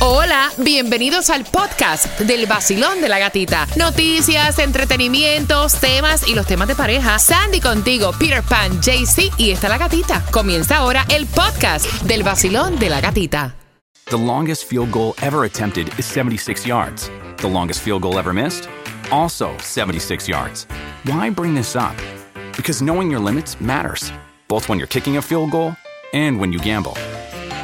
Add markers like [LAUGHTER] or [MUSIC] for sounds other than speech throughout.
Hola, bienvenidos al podcast del vacilón de la gatita. Noticias, entretenimientos, temas y los temas de pareja. Sandy contigo, Peter Pan, JC y está la gatita. Comienza ahora el podcast del vacilón de la gatita. The longest field goal ever attempted is 76 yards. The longest field goal ever missed? Also 76 yards. Why bring this up? Because knowing your limits matters, both when you're kicking a field goal and when you gamble.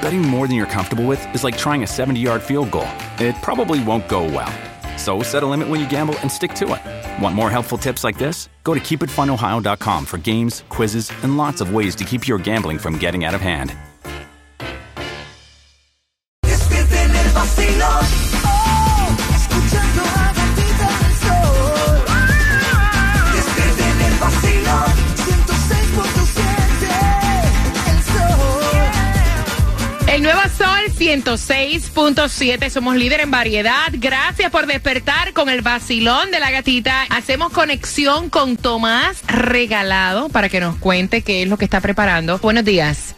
Betting more than you're comfortable with is like trying a 70 yard field goal. It probably won't go well. So set a limit when you gamble and stick to it. Want more helpful tips like this? Go to keepitfunohio.com for games, quizzes, and lots of ways to keep your gambling from getting out of hand. 106.7, somos líder en variedad. Gracias por despertar con el vacilón de la gatita. Hacemos conexión con Tomás Regalado para que nos cuente qué es lo que está preparando. Buenos días.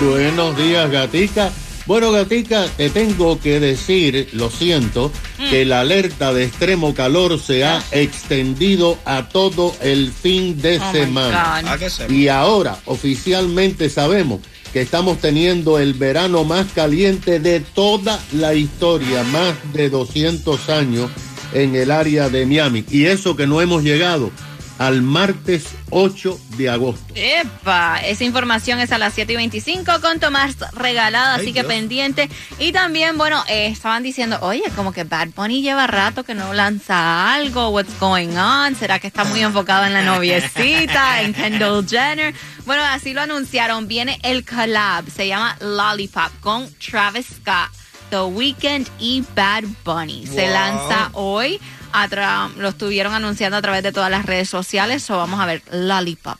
Buenos días, Gatica. Bueno, Gatica, te tengo que decir, lo siento, que la alerta de extremo calor se ha extendido a todo el fin de semana. Y ahora oficialmente sabemos que estamos teniendo el verano más caliente de toda la historia, más de 200 años en el área de Miami. Y eso que no hemos llegado al martes 8 de agosto. Epa, esa información es a las 7 y 25 con Tomás regalado, así Ay, que Dios. pendiente. Y también, bueno, eh, estaban diciendo, oye, como que Bad Bunny lleva rato que no lanza algo, what's going on, será que está muy enfocado en la noviecita, [LAUGHS] en Kendall Jenner. Bueno, así lo anunciaron, viene el collab, se llama Lollipop con Travis Scott. The Weeknd y Bad Bunny. Se Wow. lanza hoy. Lo estuvieron anunciando a través de todas las redes sociales. So vamos a ver Lollipop.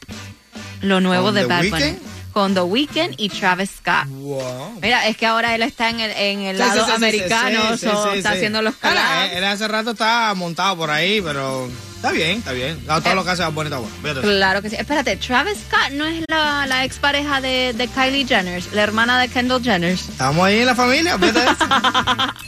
Lo nuevo ¿Con de Bad? Bunny. Con The Weeknd y Travis Scott. Wow. Mira, es que ahora él está en el, en el Sí, lado sí, sí, americano, so, está haciendo los collabs. él, él hace rato está montado por ahí, pero está bien, está bien. Todo Eh, lo que hace va bonito. bueno. Claro que sí. Espérate, Travis Scott no es la, la expareja de, de Kylie Jenner, la hermana de Kendall Jenner. Estamos ahí en la familia, [LAUGHS]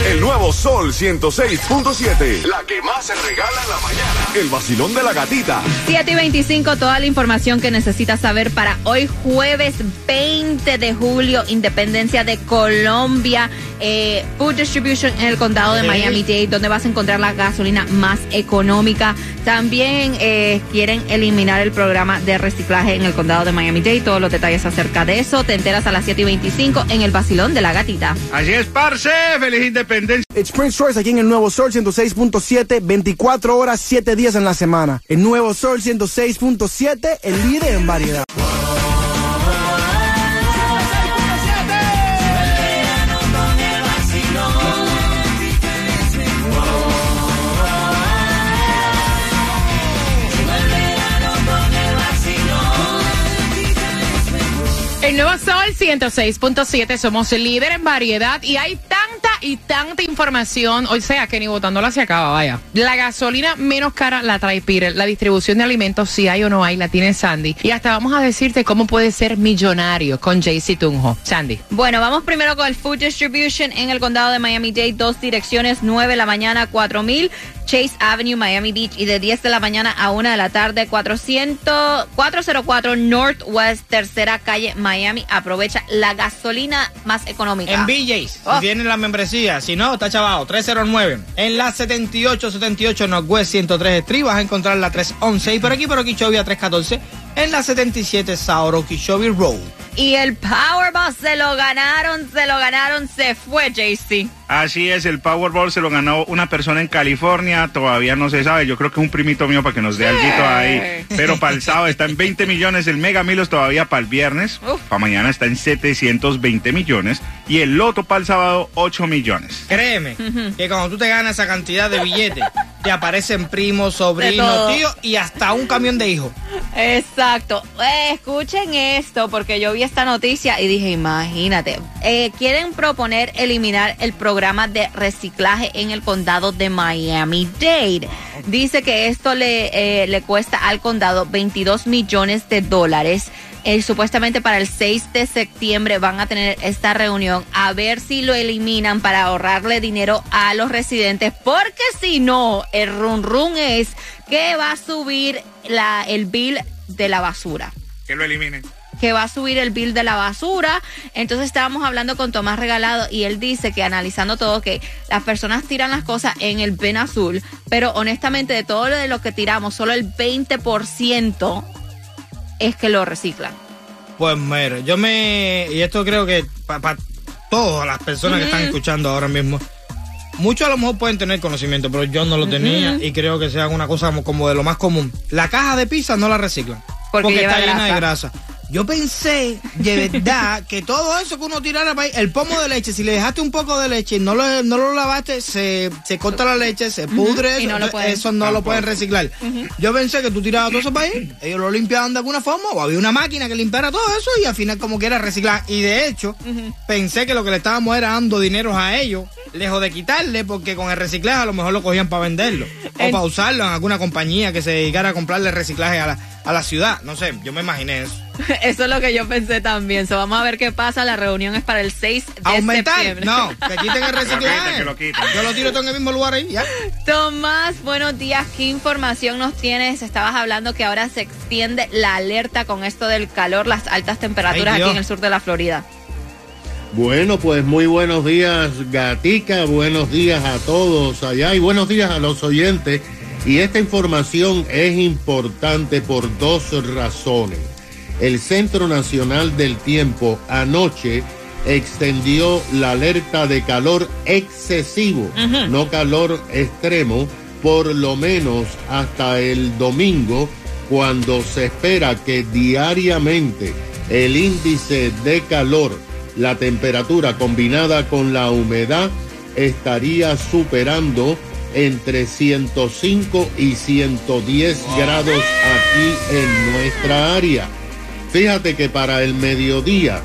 El nuevo Sol 106.7. La que más se regala en la mañana. El vacilón de la gatita. 7 y 25, toda la información que necesitas saber para hoy jueves 20 de julio, Independencia de Colombia, eh, Food Distribution en el condado de. Miami-Dade, donde vas a encontrar la gasolina más económica. También eh, quieren eliminar el programa de reciclaje en el condado de Miami-Dade. Todos los detalles acerca de eso te enteras a las 7 y 25 en el vacilón de la gatita. Así es, parce. Feliz independencia. It's Prince Royce aquí en el Nuevo Sol 106.7, 24 horas, 7 días en la semana. El Nuevo Sol 106.7, el líder en variedad. El nuevo Sol 106.7, somos el líder en variedad y hay tanta y tanta información, o sea que ni votándola se acaba, vaya. La gasolina menos cara la trae Peter, la distribución de alimentos si hay o no hay la tiene Sandy y hasta vamos a decirte cómo puedes ser millonario con JC Tunjo. Sandy. Bueno, vamos primero con el Food Distribution en el condado de Miami-Dade. Dos direcciones, 9 de la mañana, 4000 Chase Avenue, Miami Beach. Y de 10 de la mañana a 1 de la tarde, 400, 404 Northwest, tercera calle, Miami. Aprovecha la gasolina más económica. En BJ's, Oh. si tienen la membresía, si no, está chavado, 309. En la 7878 Northwest 103 Street vas a encontrar la 311 y por aquí, por aquí, Chovia 314. En la 77 South Okeechobee Road. Y el Powerball se lo ganaron, se lo ganaron, se fue, JC. Así es, el Powerball se lo ganó una persona en California, todavía no se sabe, yo creo que es un primito mío para que nos dé algo ahí, pero para el sábado está en 20 millones, el Mega Milos todavía para el viernes, Uf. para mañana está en 720 millones y el Loto para el sábado 8 millones. Créeme que cuando tú te ganas esa cantidad de billetes, te aparecen primos, sobrinos, tíos y hasta un camión de hijos. Exacto. Eh, escuchen esto, porque yo vi vi esta noticia y dije, imagínate, eh, quieren proponer eliminar el programa de reciclaje en el condado de Miami-Dade. Dice que esto le, eh, le cuesta al condado 22 millones de dólares. Eh, supuestamente para el 6 de septiembre van a tener esta reunión a ver si lo eliminan para ahorrarle dinero a los residentes, porque si no, el run run es que va a subir la, el bill de la basura Que lo eliminen. Que va a subir el bill de la basura. Entonces estábamos hablando con Tomás Regalado y él dice que analizando todo, que las personas tiran las cosas en el bin azul, pero honestamente de todo lo de lo que tiramos, solo el 20% es que lo reciclan. Pues mira, yo me. Y esto creo que para todas las personas que están escuchando ahora mismo. Muchos a lo mejor pueden tener conocimiento, pero yo no lo tenía y creo que sea una cosa como, como de lo más común. La caja de pizza no la reciclan. Porque Porque, está llena de grasa. Yo pensé de verdad que todo eso que uno tirara para ahí, el pomo de leche, si le dejaste un poco de leche y no lo, no lo lavaste, se, se corta la leche, se pudre, y eso no lo pueden. eso no lo pueden reciclar. Yo pensé que tú tirabas todo eso para ahí, ellos lo limpiaban de alguna forma, o había una máquina que limpiara todo eso y al final como que era reciclar. Y de hecho, pensé que lo que le estábamos era dando dinero a ellos, lejos de quitarle, porque con el reciclaje a lo mejor lo cogían para venderlo, o para usarlo en alguna compañía que se dedicara a comprarle reciclaje a la, a la ciudad. No sé, yo me imaginé eso. [LAUGHS] Eso es lo que yo pensé también. So, vamos a ver qué pasa. La reunión es para el 6 de ¿Aumentar? septiembre. No, que quiten el [LAUGHS] reciclaje. Que lo quiten. Yo lo tiro todo en el mismo lugar ahí, ya. Tomás, buenos días. ¿Qué información nos tienes? Estabas hablando que ahora se extiende la alerta con esto del calor, las altas temperaturas Ay, aquí en el sur de la Florida. Bueno, pues muy buenos días, Gatica, buenos días a todos allá y buenos días a los oyentes. Y esta información es importante por dos razones. El Centro Nacional del Tiempo anoche extendió la alerta de calor excesivo, no calor extremo, por lo menos hasta el domingo, cuando se espera que diariamente el índice de calor, la temperatura combinada con la humedad, estaría superando entre 105 y 110 grados aquí en nuestra área. Fíjate que para el mediodía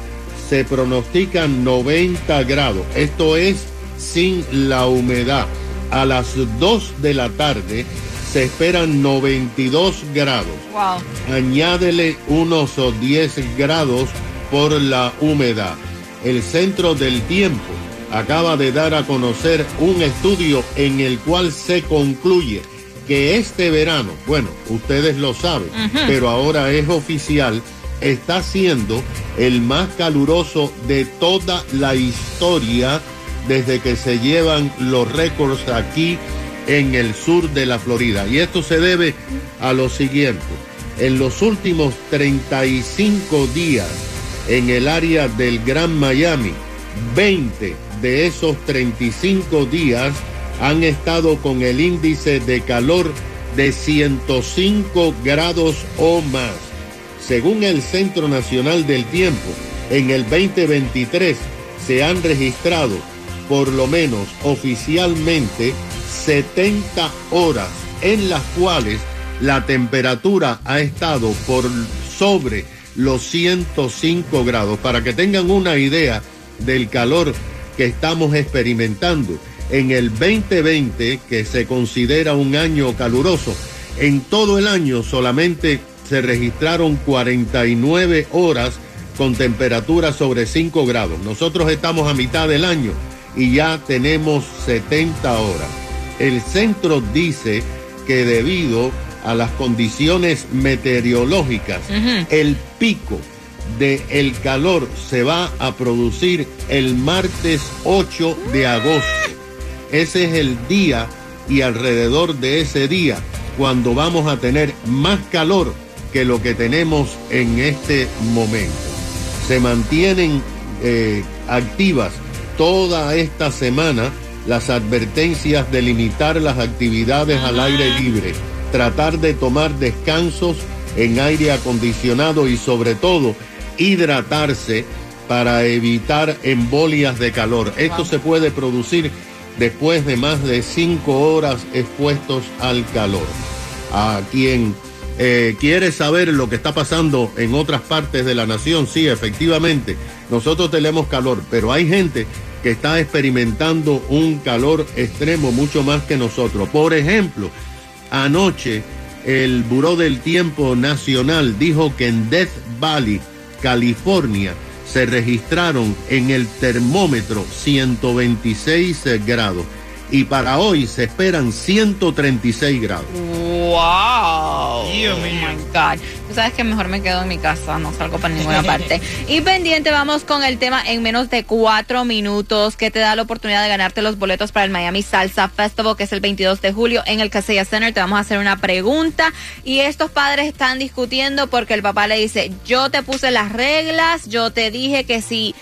se pronostican 90 grados. Esto es sin la humedad. A las 2 de la tarde se esperan 92 grados. Wow. Añádele unos 10 grados por la humedad. El Centro del Tiempo acaba de dar a conocer un estudio en el cual se concluye que este verano, bueno, ustedes lo saben, pero ahora es oficial, está siendo el más caluroso de toda la historia desde que se llevan los récords aquí en el sur de la Florida. Y esto se debe a lo siguiente. En los últimos 35 días en el área del Gran Miami, 20 de esos 35 días han estado con el índice de calor de 105 grados o más. Según el Centro Nacional del Tiempo, en el 2023 se han registrado por lo menos oficialmente 70 horas en las cuales la temperatura ha estado por sobre los 105 grados. Para que tengan una idea del calor que estamos experimentando en el 2020, que se considera un año caluroso, en todo el año solamente se registraron 49 horas con temperatura sobre 5 grados. Nosotros estamos a mitad del año y ya tenemos 70 horas. El centro dice que debido a las condiciones meteorológicas, el pico del el calor se va a producir el martes 8 de agosto. Ese es el día y alrededor de ese día cuando vamos a tener más calor que lo que tenemos en este momento. Se mantienen eh, activas toda esta semana las advertencias de limitar las actividades al aire libre, tratar de tomar descansos en aire acondicionado y sobre todo hidratarse para evitar embolias de calor. Esto se puede producir después de más de cinco horas expuestos al calor. A quien Eh, ¿Quieres saber lo que está pasando en otras partes de la nación? Sí, efectivamente, nosotros tenemos calor, pero hay gente que está experimentando un calor extremo mucho más que nosotros. Por ejemplo, anoche el Buró del Tiempo Nacional dijo que en Death Valley, California, se registraron en el termómetro 126 grados y para hoy se esperan 136 grados. ¡Wow! Dios Oh mío. my God. Tú sabes que mejor me quedo en mi casa, no salgo para ninguna [LAUGHS] parte. Y pendiente, vamos con el tema en menos de cuatro minutos que te da la oportunidad de ganarte los boletos para el Miami Salsa Festival, que es el 22 de julio en el Casella Center. Te vamos a hacer una pregunta y estos padres están discutiendo porque el papá le dice, yo te puse las reglas, yo te dije que si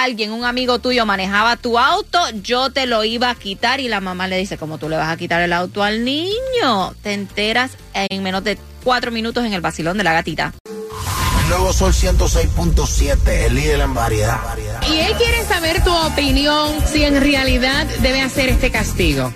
alguien, un amigo tuyo manejaba tu auto, yo te lo iba a quitar y la mamá le dice, ¿cómo tú le vas a quitar el auto al niño? Te enteras en menos de cuatro minutos en el vacilón de la gatita. El nuevo Sol 106.7, el líder en variedad. Y él quiere saber tu opinión si en realidad debe hacer este castigo.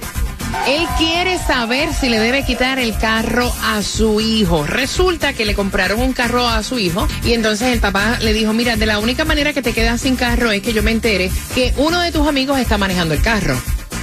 Él quiere saber si le debe quitar el carro a su hijo. Resulta que le compraron un carro a su hijo y entonces el papá le dijo, mira, de la única manera que te quedas sin carro es que yo me entere que uno de tus amigos está manejando el carro,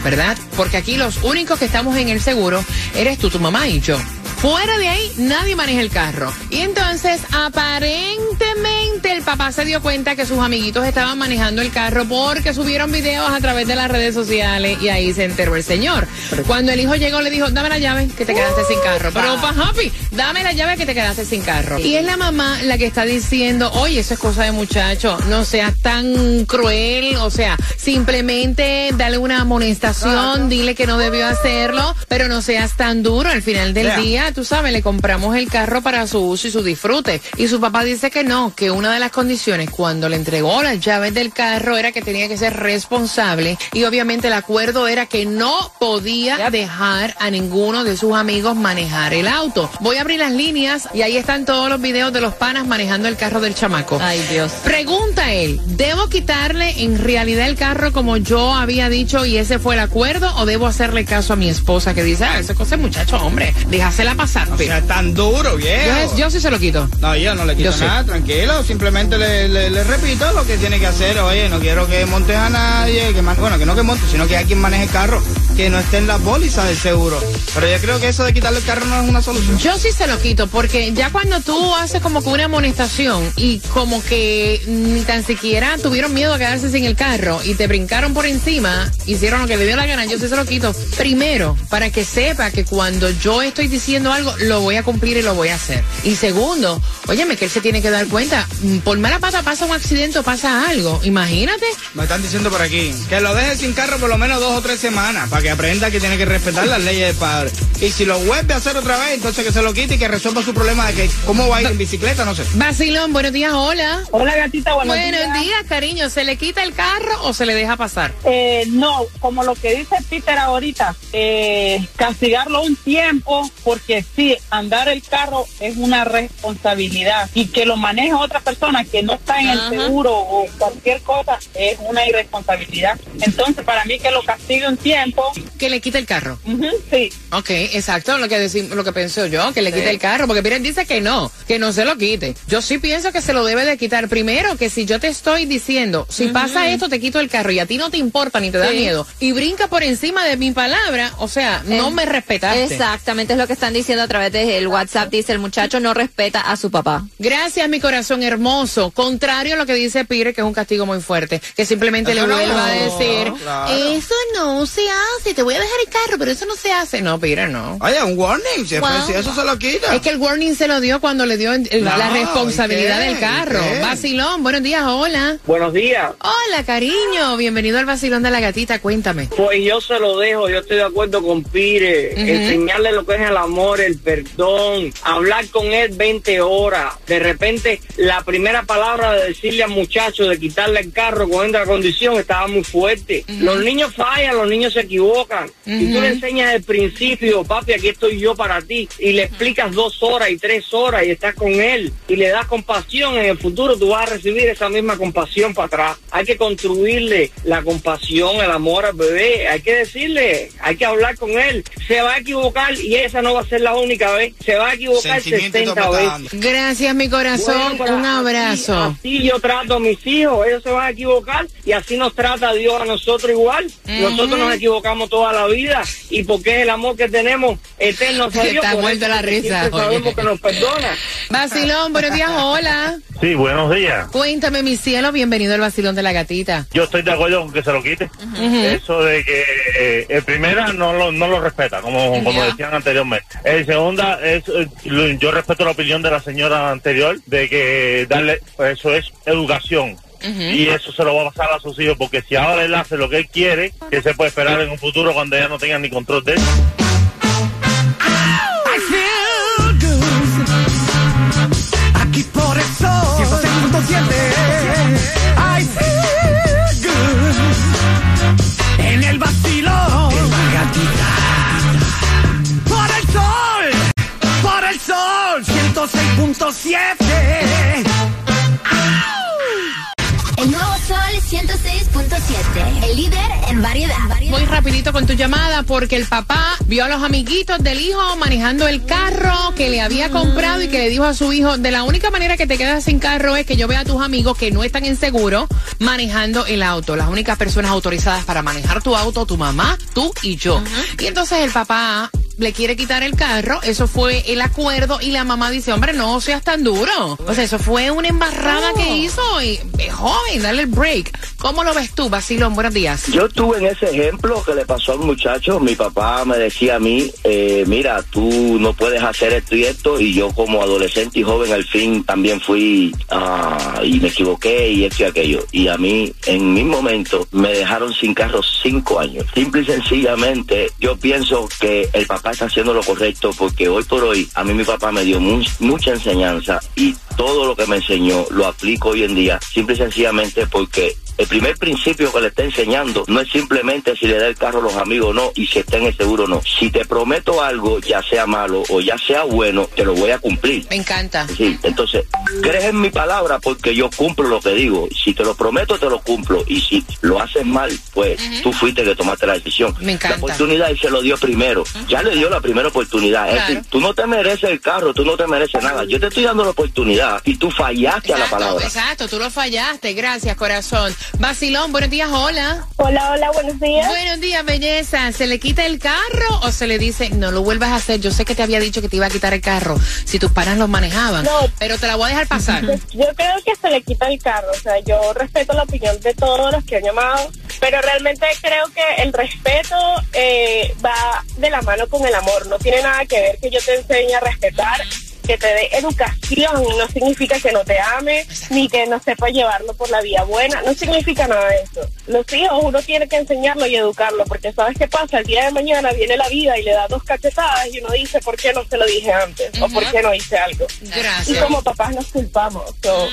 ¿verdad? Porque aquí los únicos que estamos en el seguro eres tú, tu mamá y yo. Fuera de ahí, nadie maneja el carro. Y entonces, aparentemente, el papá se dio cuenta que sus amiguitos estaban manejando el carro porque subieron videos a través de las redes sociales y ahí se enteró el señor. Cuando el hijo llegó, le dijo, dame la llave que te quedaste sin carro. Pero, pa, happy, dame la llave que te quedaste sin carro. Y es la mamá la que está diciendo, oye, eso es cosa de muchacho, no seas tan cruel, o sea, simplemente dale una amonestación, dile que no debió hacerlo, pero no seas tan duro. Al final del Yeah. día, tú sabes, le compramos el carro para su uso y su disfrute. Y su papá dice que no, que una de las condiciones cuando le entregó las llaves del carro era que tenía que ser responsable y obviamente el acuerdo era que no podía dejar a ninguno de sus amigos manejar el auto. Voy a abrir las líneas y ahí están todos los videos de los panas manejando el carro del chamaco. Ay, Dios. Pregunta él, ¿debo quitarle en realidad el carro como yo había dicho y ese fue el acuerdo o debo hacerle caso a mi esposa que dice, ah, esa cosa es muchacho, hombre, déjasela pasar. O sea, tan duro, viejo. yo, yo sí se lo quito. No, yo no le quito Yo sí. nada, tranquilo. Simplemente le, le- le repito lo que tiene que hacer. Oye, no quiero que montes a nadie, que man- bueno, que no que monte, sino que hay quien maneje el carro, que no esté en la póliza del seguro. Pero yo creo que eso de quitarle el carro no es una solución. Yo sí se lo quito, porque ya cuando tú haces como que una amonestación y como que ni tan siquiera tuvieron miedo a quedarse sin el carro y te brincaron por encima, hicieron lo que le dio la gana, yo sí se lo quito. Primero, para que sepa que cuando yo estoy diciendo algo, lo voy a cumplir y lo voy a hacer. Y segundo, óyeme, que él se tiene que dar cuenta, mm, por mala pata pasa un accidente o pasa algo, imagínate. Me están diciendo por aquí que lo deje sin carro por lo menos dos o tres semanas para que aprenda que tiene que respetar las leyes del padre. Y si lo vuelve a hacer otra vez, entonces que se lo quite y que resuelva su problema de que cómo va a ir en bicicleta, no sé. Vacilón, buenos días, hola. Hola gatita, buenos, Buenos días. días, cariño. ¿Se le quita el carro o se le deja pasar? Eh, no, como lo que dice Peter ahorita, eh, castigarlo un tiempo, porque sí, andar el carro es una responsabilidad y que lo maneje otra persona que no está en Ajá. el seguro o cualquier cosa es una irresponsabilidad. Entonces, para mí que lo castigue un tiempo, Que le quite el carro. sí. Ok, exacto, lo que decim- lo que pienso yo, que le quite el carro, porque miren, dice que no, que no se lo quite. Yo sí pienso que se lo debe de quitar. Primero, que si yo te estoy diciendo, si pasa esto, te quito el carro y a ti no te importa ni te da miedo, y brinca por encima de mi palabra, o sea, no me respetaste. Exactamente es lo que están diciendo a través del WhatsApp. Dice el muchacho no respeta a su papá. Gracias, mi corazón hermoso. Contrario a lo que dice Pire, que es un castigo muy fuerte, que simplemente Eso le vuelva no, a decir, claro. eso no se hace, te voy a dejar el carro, pero eso no se hace. No, Pire, no. Oye, un warning, si, Wow. si eso se lo quita. Es que el warning se lo dio cuando le dio el- la responsabilidad del carro. Vacilón, buenos días, hola. Buenos días. Hola, cariño. Bienvenido al vacilón de la gatita, cuéntame. Pues yo se lo dejo, yo estoy de acuerdo con Pire, enseñarle lo que es el amor, el perdón, hablar con él 20 horas. De repente, la primera palabra de decirle al muchacho de quitarle el carro con esta condición estaba muy fuerte. Los niños fallan, los niños se equivocan. Equivocan. Si tú le enseñas el principio, papi, aquí estoy yo para ti, y le explicas dos horas y tres horas y estás con él y le das compasión, en el futuro tú vas a recibir esa misma compasión para atrás. Hay que construirle la compasión, el amor al bebé, hay que decirle, hay que hablar con él. Se va a equivocar y esa no va a ser la única vez. Se va a equivocar 60 veces. Gracias, mi corazón. Bueno, Un abrazo. Así, yo trato a mis hijos, ellos se van a equivocar y así nos trata Dios a nosotros igual. Nosotros nos equivocamos toda la vida y porque es el amor que tenemos eterno hacia [LAUGHS] Dios. Está por muerto eso la risa, siempre sabemos que nos perdona. Vacilón, buenos días, hola. Sí, buenos días. Cuéntame, mi cielo, bienvenido al vacilón de la gatita. Yo estoy de acuerdo con que se lo quite. Eso de que eh, el primera no lo, no lo respeta, como, como decían anteriormente. El segunda es, eh, yo respeto la opinión de la señora anterior de que darle, eso es educación. Y eso se lo va a pasar a sus hijos, porque si ahora él hace lo que él quiere, que se puede esperar en un futuro cuando ya no tengan ni control de él. I feel good. Aquí por el sol. 106.7 I feel good. En el vacilón. En la gatita. Por el sol. Por el sol. 106.7 El líder en variedad. Voy rapidito con tu llamada porque el papá vio a los amiguitos del hijo manejando el carro que le había comprado y que le dijo a su hijo, de la única manera que te quedas sin carro es que yo vea a tus amigos que no están en seguro manejando el auto. Las únicas personas autorizadas para manejar tu auto, tu mamá, tú y yo. Y entonces el papá le quiere quitar el carro, eso fue el acuerdo y la mamá dice, hombre, no seas tan duro. O sea, eso fue una embarrada que hizo y eh, joven, dale el break. ¿Cómo lo ves tú, Basilón? Buenos días. Yo estuve en ese ejemplo que le pasó al muchacho. Mi papá me decía a mí, eh, mira, tú no puedes hacer esto y esto. Y yo como adolescente y joven al fin también fui ah, y me equivoqué y esto y aquello. Y a mí en mi momento me dejaron sin carro cinco años. Simple y sencillamente yo pienso que el papá está haciendo lo correcto porque hoy por hoy a mí mi papá me dio mu- mucha enseñanza y todo lo que me enseñó lo aplico hoy en día. Simple y sencillamente porque el primer principio que le está enseñando no es simplemente si le da el carro a los amigos o no y si está en el seguro o no. Si te prometo algo, ya sea malo o ya sea bueno, te lo voy a cumplir. Me encanta. Sí, entonces, crees en mi palabra porque yo cumplo lo que digo. Si te lo prometo, te lo cumplo. Y si lo haces mal, pues tú fuiste que tomaste la decisión. Me encanta. La oportunidad y se lo dio primero. Ya le dio la primera oportunidad. Es Claro. decir, tú no te mereces el carro, tú no te mereces nada. Yo te estoy dando la oportunidad y tú fallaste a la palabra. Exacto, tú lo fallaste. Gracias, corazón. Basilón, buenos días, hola. Hola, hola, buenos días. Buenos días, belleza. ¿Se le quita el carro o se le dice, no lo vuelvas a hacer? Yo sé que te había dicho que te iba a quitar el carro si tus panas los manejaban, No. pero te la voy a dejar pasar. Yo creo que se le quita el carro, o sea, yo respeto la opinión de todos los que han llamado, pero realmente creo que el respeto eh, va de la mano con el amor, no tiene nada que ver que yo te enseñe a respetar, que te dé educación, no significa que no te ame, ni que no sepa llevarlo por la vía buena, no significa nada de eso. Los hijos uno tiene que enseñarlo y educarlo, porque sabes qué pasa, el día de mañana viene la vida y le da dos cachetadas y uno dice, ¿por qué no se lo dije antes? ¿O por qué no hice algo? Gracias. Y como papás nos culpamos. So,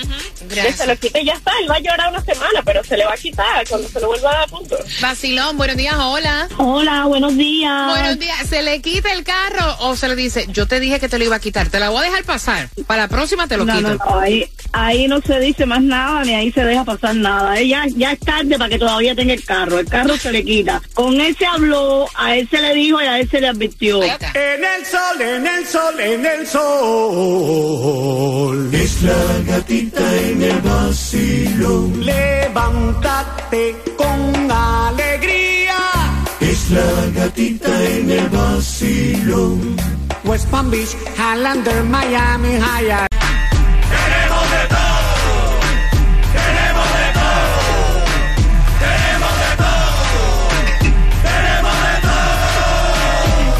Que se lo quite y ya está. Él va a llorar una semana, pero se le va a quitar cuando se lo vuelva a dar punto. Basilón, buenos días, hola. Hola, buenos días. Buenos días. ¿Se le quita el carro o se le dice, yo te dije que te lo iba a quitar? Te la voy a dejar pasar. Para la próxima te lo No, quito. no, no, ahí, ahí no se dice más nada ni ahí se deja pasar nada. Ahí ya, ya es tarde para que todavía tenga el carro. El carro se le quita. Con él se habló, a él se le dijo y a él se le advirtió. En el sol, en el sol, en el sol. Es la gatita en el vacilón. Levántate con alegría. Es la gatita en el vacilón. West Palm Beach, Highlander, Miami, High.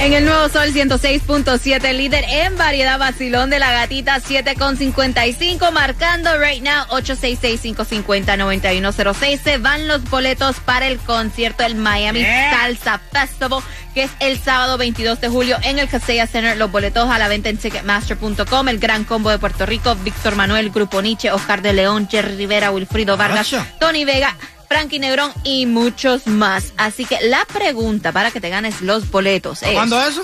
En el nuevo Sol 106.7, líder en variedad vacilón de la gatita 7.55, marcando right now 866-550-9106. Se van los boletos para el concierto del Miami Salsa Festival, que es el sábado 22 de julio en el Casella Center. Los boletos a la venta en Ticketmaster.com. El gran combo de Puerto Rico, Víctor Manuel, Grupo Nietzsche, Oscar de León, Jerry Rivera, Wilfrido Vargas, Tony Vega. Frankie Negrón y muchos más. Así que la pregunta para que te ganes los boletos es. ¿Cuándo eso?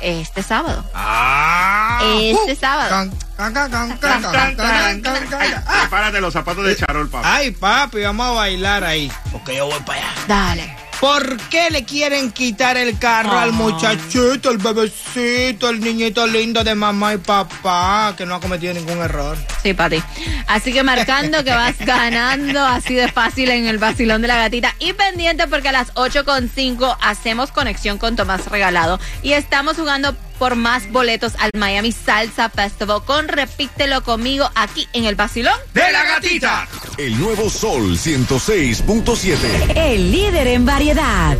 Este sábado. Ah, este uh, sábado. Prepárate los zapatos de Charol, papi. Ay, papi, vamos a bailar ahí. Porque yo voy para allá. Dale. ¿Por qué le quieren quitar el carro al muchachito, el bebecito, el niñito lindo de mamá y papá, que no ha cometido ningún error? Sí, Pati. Así que marcando que vas [LAUGHS] ganando así de fácil en el vacilón de la gatita. Y pendiente porque a las 8.5 hacemos conexión con Tomás Regalado. Y estamos jugando por más boletos al Miami Salsa Festival con Repítelo conmigo aquí en el vacilón de la gatita. El nuevo Sol 106.7. El líder en variedad.